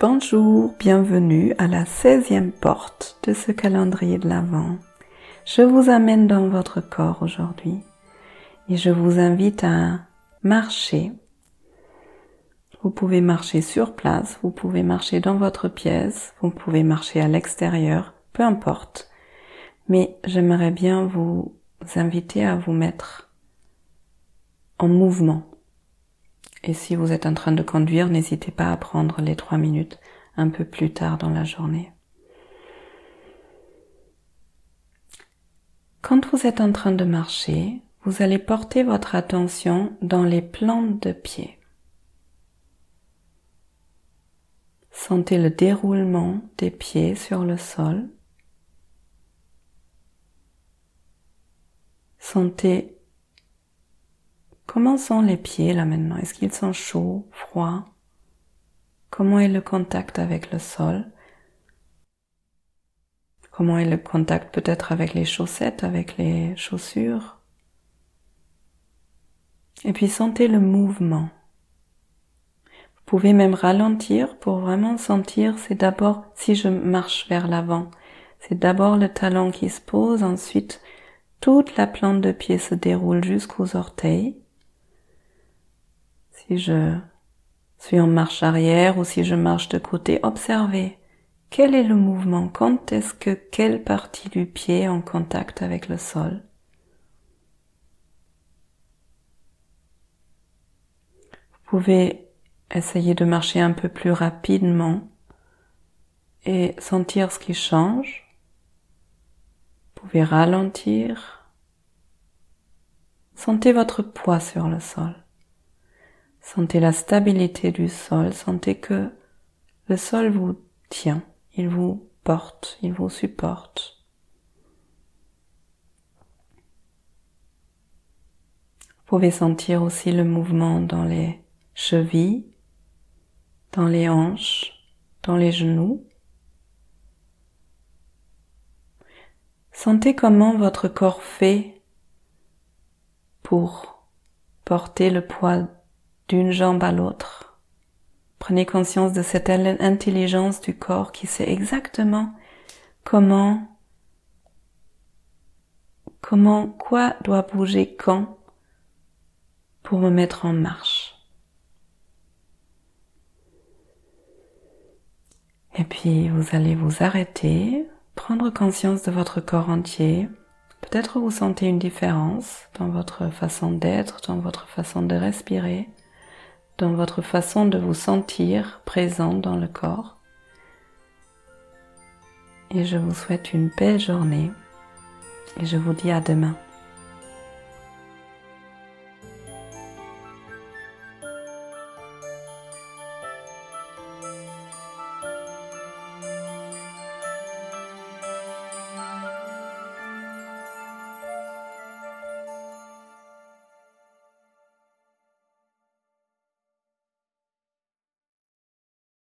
Bonjour, bienvenue à la 16e porte de ce calendrier de l'Avent. Je vous amène dans votre corps aujourd'hui et je vous invite à marcher. Vous pouvez marcher sur place, vous pouvez marcher dans votre pièce, vous pouvez marcher à l'extérieur, peu importe. Mais j'aimerais bien vous inviter à vous mettre en mouvement et si vous êtes en train de conduire, n'hésitez pas à prendre les trois minutes un peu plus tard dans la journée. Quand vous êtes en train de marcher, vous allez porter votre attention dans les plantes de pied. Sentez le déroulement des pieds sur le sol. Sentez Comment sont les pieds là maintenant? Est-ce qu'ils sont chauds, froids? Comment est le contact avec le sol? Comment est le contact peut-être avec les chaussettes, avec les chaussures? Et puis sentez le mouvement. Vous pouvez même ralentir pour vraiment sentir, c'est d'abord si je marche vers l'avant, c'est d'abord le talon qui se pose, ensuite toute la plante de pied se déroule jusqu'aux orteils. Si je suis en marche arrière ou si je marche de côté, observez quel est le mouvement, quand est-ce que quelle partie du pied est en contact avec le sol. Vous pouvez essayer de marcher un peu plus rapidement et sentir ce qui change. Vous pouvez ralentir. Sentez votre poids sur le sol. Sentez la stabilité du sol, sentez que le sol vous tient, il vous porte, il vous supporte. Vous pouvez sentir aussi le mouvement dans les chevilles, dans les hanches, dans les genoux. Sentez comment votre corps fait pour porter le poids d'une jambe à l'autre. Prenez conscience de cette intelligence du corps qui sait exactement comment, comment, quoi doit bouger quand pour me mettre en marche. Et puis vous allez vous arrêter, prendre conscience de votre corps entier. Peut-être vous sentez une différence dans votre façon d'être, dans votre façon de respirer dans votre façon de vous sentir présent dans le corps. Et je vous souhaite une belle journée et je vous dis à demain.